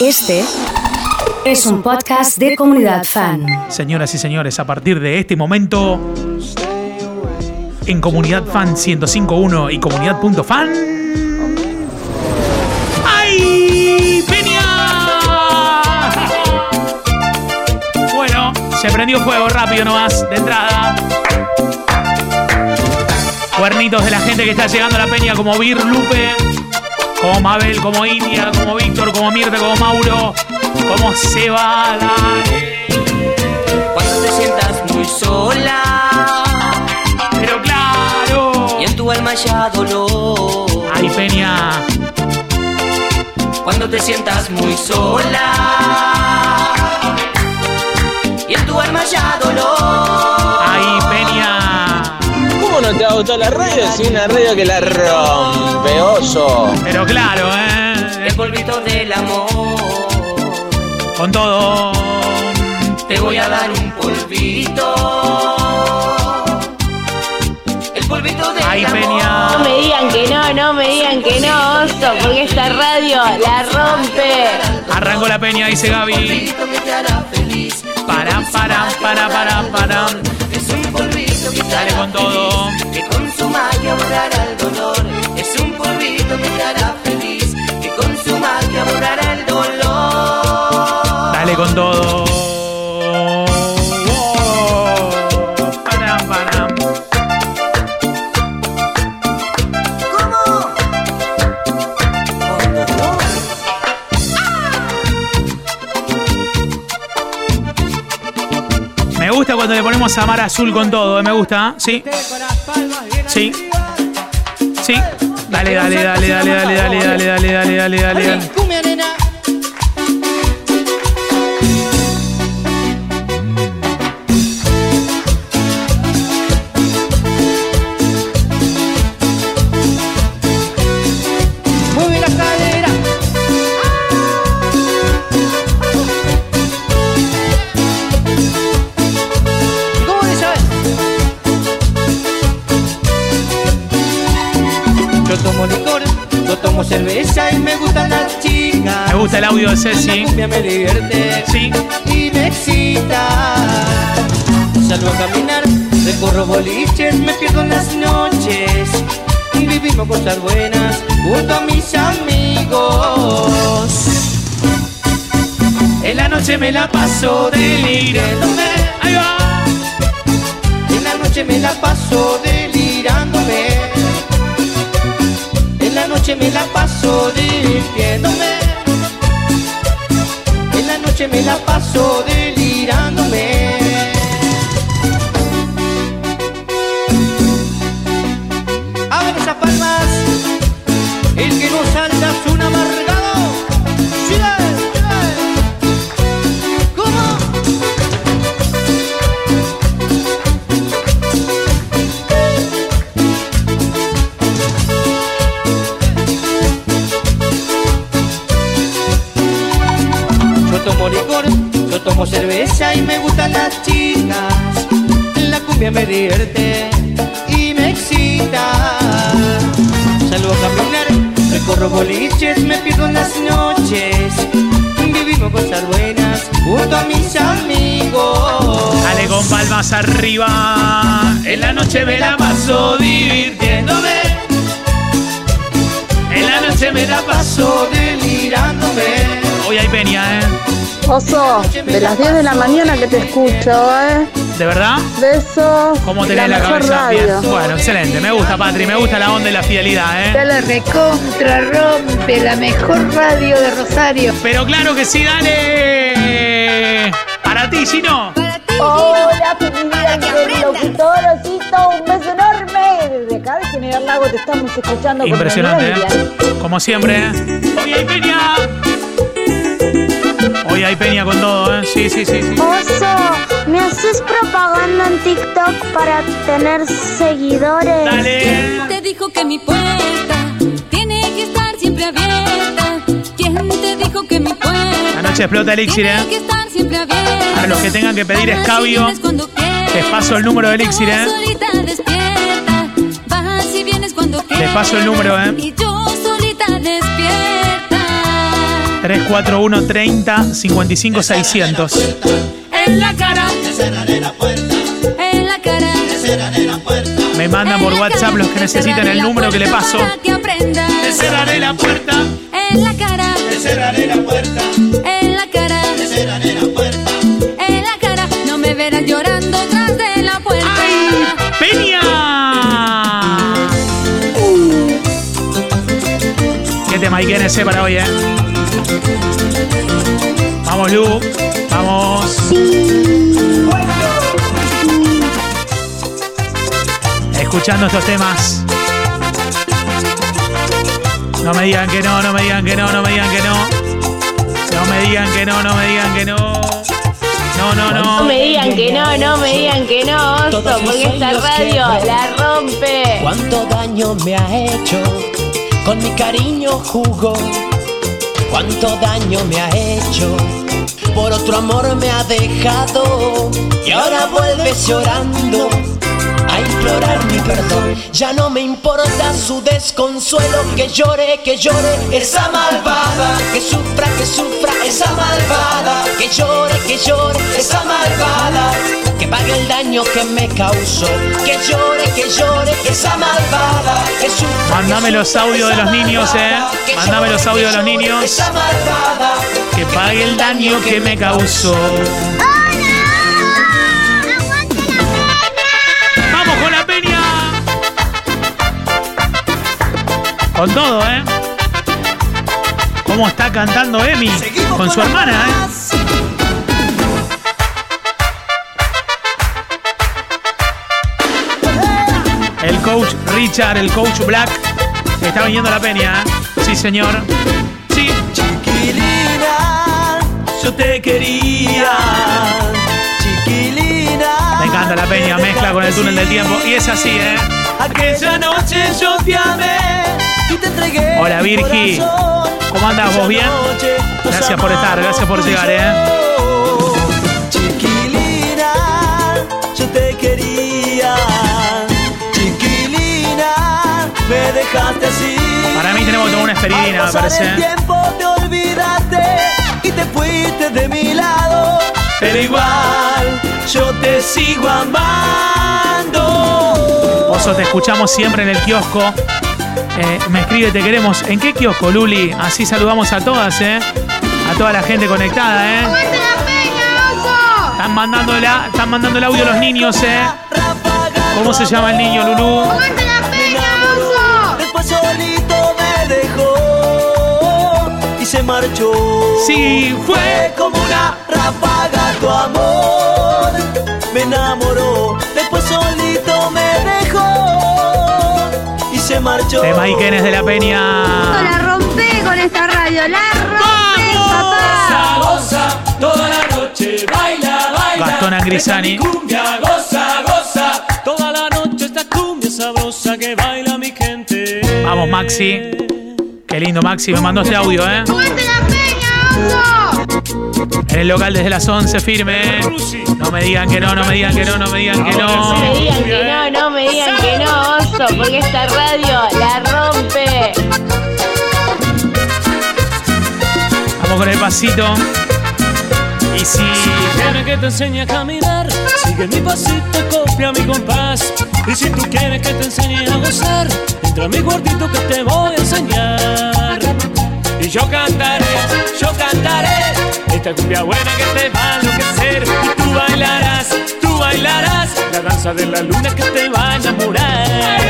Este es un podcast de comunidad fan. Señoras y señores, a partir de este momento, en Comunidad Fan 105.1 y Comunidad.fan. ¡Ay! ¡Peña! Bueno, se prendió fuego rápido nomás, de entrada. Cuernitos de la gente que está llegando a la peña como Vir, Lupe, como Mabel, como India, como Víctor, como Mirta, como Mauro, como Seba. Cuando te sientas muy sola Pero claro. y en tu alma ya dolor. Ay, Peña. Cuando te sientas muy sola y en tu alma ya dolor. No te va a gustar la radio si una radio que la rompe, oso? Pero claro, ¿eh? El polvito del amor. Con todo. Te voy a dar un polvito. El polvito del Ay, amor. Peña. No me digan que no, no me digan que no, oso, porque esta radio la rompe. Arrancó la Peña, dice Gaby. polvito que te hará feliz. Para, para, para, para, para. Polvito que con todo. que con su magia borrará el dolor. Es un polvito que te hará feliz, que con su magia borrará el dolor. Dale con todo. Cuando le ponemos a Mar Azul con todo, ¿eh? me gusta, ¿sí? Sí. Sí. Dale, dale, dale, dale, dale, dale, dale, dale, dale, dale, dale. Gusta el audio de Ceci. me divierte Sí. y me excita. Salgo a caminar, recorro boliches, me pierdo en las noches y vivimos cosas buenas junto a mis amigos. En la noche me la paso delirándome. Ahí va. En la noche me la paso delirándome. En la noche me la paso divirtiéndome noche me la paso delirándome. A ver esa palma. Junto a mis amigos. Dale con palmas arriba. En la noche me la paso divirtiéndome. En la noche me la paso delirándome. Hoy hay peña, ¿eh? Oso, de las 10 de la mañana que te escucho, ¿eh? ¿De verdad? Besos. ¿Cómo tenés la, mejor cabeza? Bien. radio. Bueno, excelente. Me gusta, Patri. Me gusta la onda y la fidelidad, ¿eh? la recontra rompe, la mejor radio de Rosario. Pero claro que sí, dale. Para ti, Gino. Hola, un beso enorme. Desde acá de General Lago te estamos escuchando con Impresionante, memoria. ¿eh? Como siempre, ¿eh? Hoy hay peña. Hoy hay peña con todo, ¿eh? Sí, sí, sí, sí. Oso, ¿me haces propaganda en TikTok para tener seguidores? Dale. te dijo que mi puerta Noche explota Elixir, ¿eh? Para los que tengan que pedir escabio, les paso el número de Elixir, ¿eh? Quieras. paso el número, ¿eh? Y yo solita despierta. 341 30 55 600. En la cara. En la cara. Me mandan por WhatsApp los que necesitan el número que le paso. Te cerraré la puerta. En la cara. cerraré la puerta, verás llorando tras de la puerta. ¡Peña! ¿Qué tema hay que NC para hoy, eh? Vamos, Lu. Vamos. Escuchando estos temas. No me digan que no, no me digan que no, no me digan que no. No me digan que no, no me digan que no. No, no, no. No me digan que no, no me digan que no, oso, porque esta radio la rompe. Cuánto daño me ha hecho, con mi cariño jugó. Cuánto daño me ha hecho, por otro amor me ha dejado. Y ahora vuelves llorando a implorar mi perdón. Ya no me importa su desconsuelo, que llore, que llore esa malvada. Que sufra, que sufra esa malvada. Que llore, que llore pague el daño que me causó. Que llore, que llore esa malvada. Que sufra, Mándame que los sufra audios de los niños, eh. llore, los audios de los niños. esa malvada. Que pague el daño que me causó. ¡Vamos con la peña! Con todo, ¿eh? ¿Cómo está cantando Emi? Con su hermana, ¿eh? El coach Richard, el coach Black, está viniendo la peña, ¿eh? Sí, señor. Sí. Chiquilina, yo te quería. Chiquilina. Me encanta la peña, mezcla con el túnel del tiempo. Y es así, ¿eh? Aquella noche yo te amé y te entregué. Hola, Virgi. ¿Cómo andas vos? ¿Bien? Gracias por estar, gracias por llegar, ¿eh? Chiquilina, yo te quería. Dejaste así. Para mí tenemos tomar una Al me parece. el tiempo te olvidaste y te fuiste de mi lado. Pero igual yo te sigo amando. Oso, te escuchamos siempre en el kiosco. Eh, me escribe, te queremos. ¿En qué kiosco, Luli? Así saludamos a todas, ¿eh? A toda la gente conectada, ¿eh? Están mandando, la, están mandando el audio los niños, ¿eh? ¿Cómo se llama el niño, Lulú? Solito me dejó y se marchó. Sí, Fue como una ráfaga tu amor. Me enamoró. Después solito me dejó y se marchó. De Maiquenes de la Peña. La rompe con esta radio, la rompe, papá. Goza, toda la noche, baila, baila. Gastón Angrisani. Cumbia, goza, goza. Toda la noche esta cumbia sabrosa que baila Maxi. Qué lindo, Maxi. Me mandó este audio, ¿eh? ¡Aguante la peña, oso! En el local desde las 11, firme. ¿eh? No me digan que no, no me digan que no, no me digan que No me no. digan que no, no me digan que no, oso, porque esta radio la rompe. Vamos con el pasito. Y si. Quieres que te enseñe a caminar, sigue mi pasito, copia mi compás. Y si tú quieres que te enseñe a gozar, entra a mi cuartito que te voy a enseñar. Y yo cantaré, yo cantaré, esta cumbia buena que te va a enloquecer. Y tú bailarás, tú bailarás, la danza de la luna que te va a enamorar.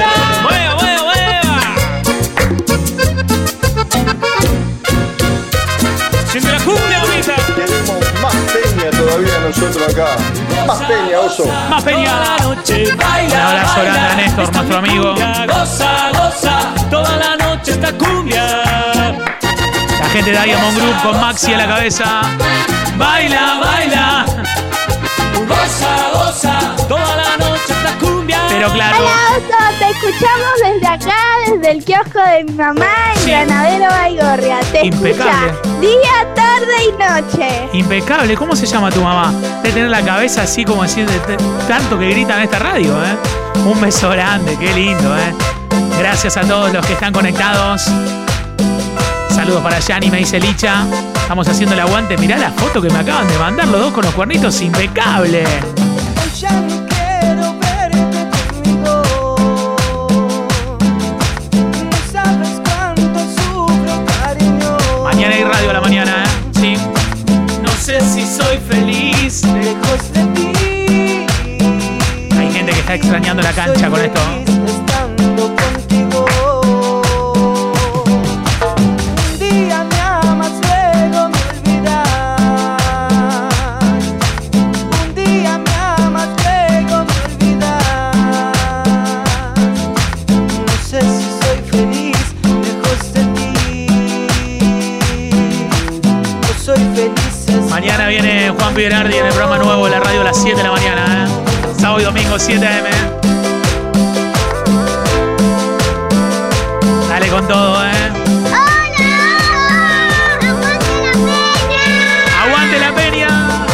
¡Mueva, mueva, mueva! Siente la cumbia, nosotros acá. Más peña, oso. Más peña. Toda la noche baila, Un abrazo grande a Néstor, nuestro mi amigo. Goza, goza, toda la noche esta cumbia. La gente de Diamond Group con Maxi a la cabeza. Baila, baila. Goza, goza, toda la noche. Pero claro. Hola, oso, te escuchamos desde acá, desde el kiosco de mi mamá en Sí. Granadero Baigorria. Te Impecable. escucha día, tarde y noche. Impecable. ¿Cómo se llama tu mamá? De tener la cabeza así como diciendo de- tanto que gritan en esta radio, ¿eh? Un beso grande, qué lindo, ¿eh? Gracias a todos los que están conectados. Saludos para Yanni, me dice Licha. Estamos haciendo el aguante. Mirá la foto que me acaban de mandar los dos con los cuernitos. Impecable. De ti. No soy feliz. es- Mañana viene Juan Piberardi en el programa nuevo de la radio a las 7 de la mañana, ¿eh? Sábado y domingo, 7 a.m. Dale con todo, ¿eh? ¡Aguante la peña!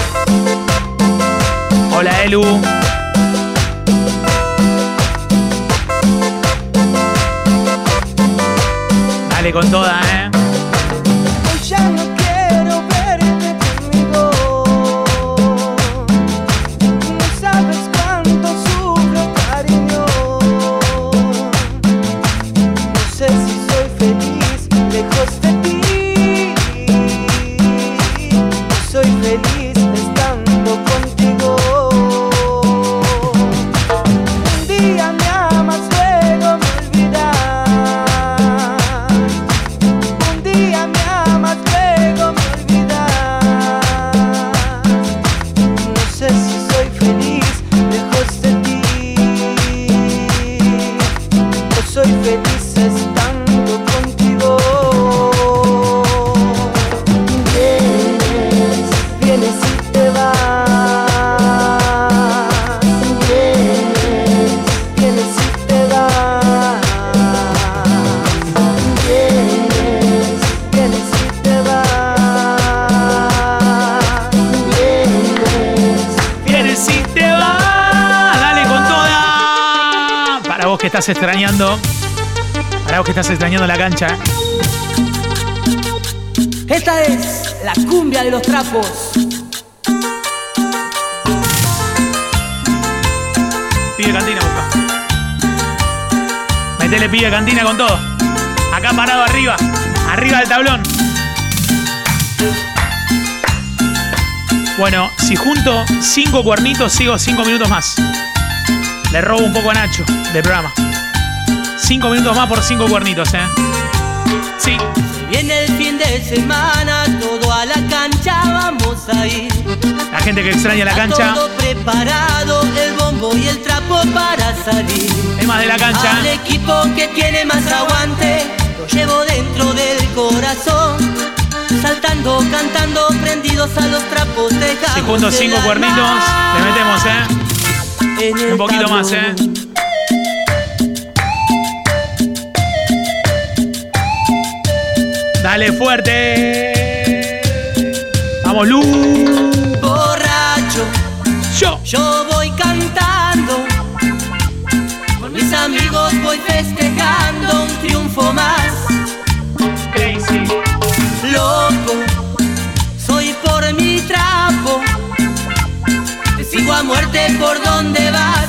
Hola, Elu. Dale con toda, ¿eh? Estás extrañando. Para vos que estás extrañando la cancha. Esta es la cumbia de los trapos. Pide cantina, busca. Metele pide cantina con todo. Acá parado arriba. Arriba del tablón. Bueno, si junto cinco cuernitos, sigo cinco minutos más. Le robo un poco a Nacho del programa. Cinco minutos más por cinco cuernitos, ¿eh? Sí. Viene el fin de semana, todo a la cancha vamos a ir. La gente que extraña la Está cancha. Todo preparado, el bombo y el trapo para salir. Temas de la cancha. Al equipo que tiene más aguante, lo llevo dentro del corazón. Saltando, cantando, prendidos a los trapos, dejamos Si junto el cinco cuernitos, le metemos, ¿eh? el Un poquito más, ¿eh? Dale fuerte. Vamos, Lu. Borracho, yo, yo voy cantando. Con mis amigos voy festejando un triunfo más. Crazy. Loco, soy por mi trapo. Te sigo a muerte por donde vas.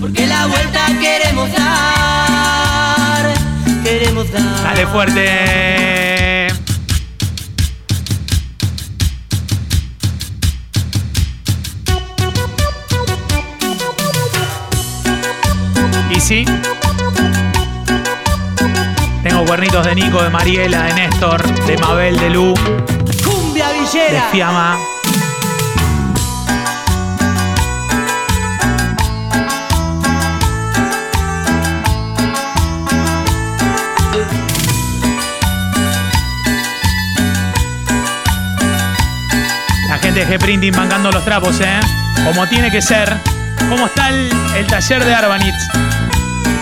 Porque la vuelta queremos dar. Queremos dar. Dale fuerte. Cuernitos de Nico, de Mariela, de Néstor, de Mabel, de Lu, Cumbia de villera. Fiamma. La gente de G-Printing bancando los trapos, ¿eh? Como tiene que ser. ¿Cómo está el, el taller de Arbanitz?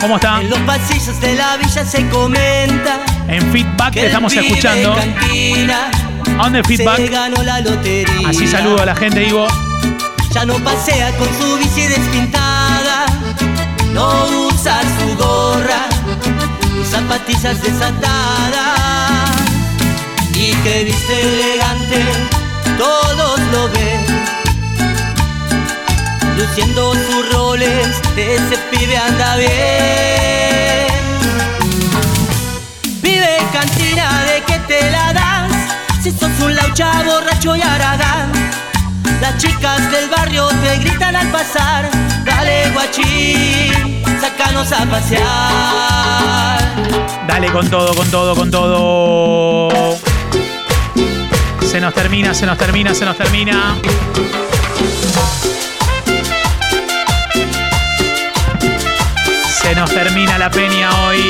¿Cómo está? En los pasillos de la villa se comenta. En feedback te estamos escuchando. Cantina ¿A dónde feedback? Se ganó la lotería. Así saludo a la gente, digo. Ya no pasea con su bici despintada. No usa su gorra. Ni zapatillas desatadas. y que viste elegante, todos lo ven. Luciendo sus roles, ese pibe anda bien. Vive cantina de que te la das, si sos un laucha borracho y aragán. Las chicas del barrio te gritan al pasar, dale guachín, sácanos a pasear. Dale con todo, con todo, con todo. Se nos termina, se nos termina, se nos termina. Se nos termina la peña hoy.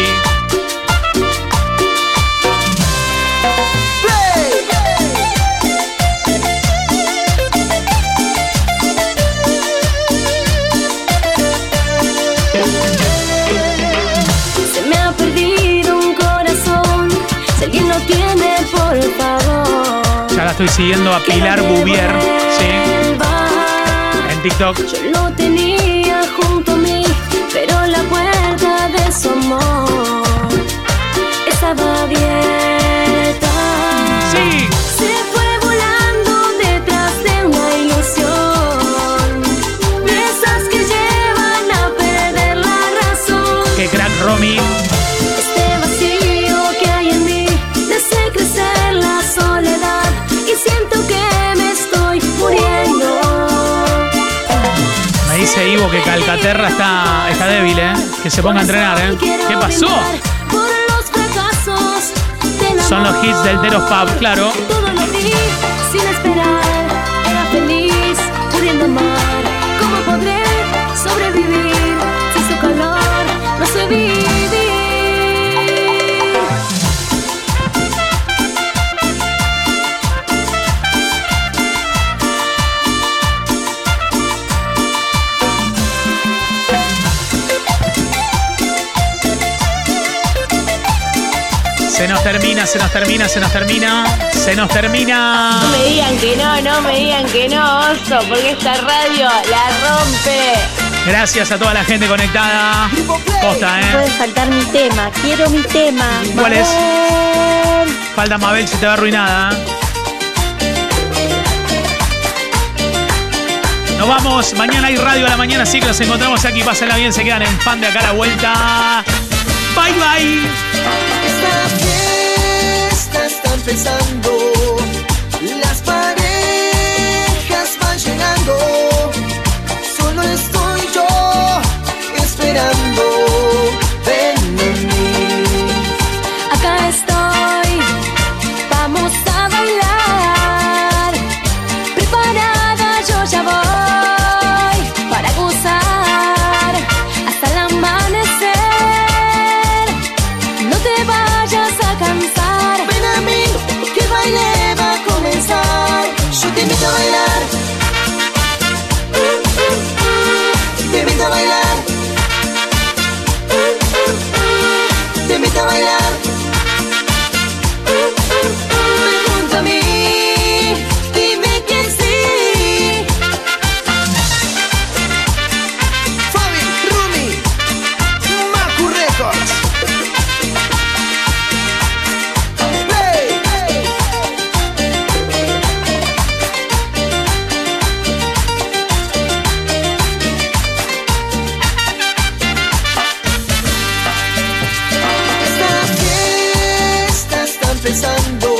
Se me ha perdido un corazón. Si alguien lo tiene, por favor. Ya la estoy siguiendo a Pilar Bouvier, sí, en TikTok. Estaba abierta. Sí. Se fue volando detrás de una ilusión. De esas que llevan a perder la razón. Qué crack Romy. Este vacío que hay en mí hace crecer la soledad y siento que me estoy muriendo. Me dice Ivo que Calcaterra está, está débil, ¿eh? Que se ponga a entrenar, ¿eh? ¿Qué pasó? Son los hits del Teros Pub, claro. Se nos termina, se nos termina, se nos termina. Se nos termina. No me digan que no, no me digan que no, oso, porque esta radio la rompe. Gracias a toda la gente conectada. Posta, No puede ¿eh? faltar mi tema. Quiero mi tema. ¿Cuál es? Falta Mabel, se te va arruinada. Nos vamos. Mañana hay radio a la mañana, así que nos encontramos aquí. Pásenla bien, se quedan en fan de acá a la vuelta. Bye, bye. Empezando, las parejas van llegando, solo estoy yo esperando, yo te fiesta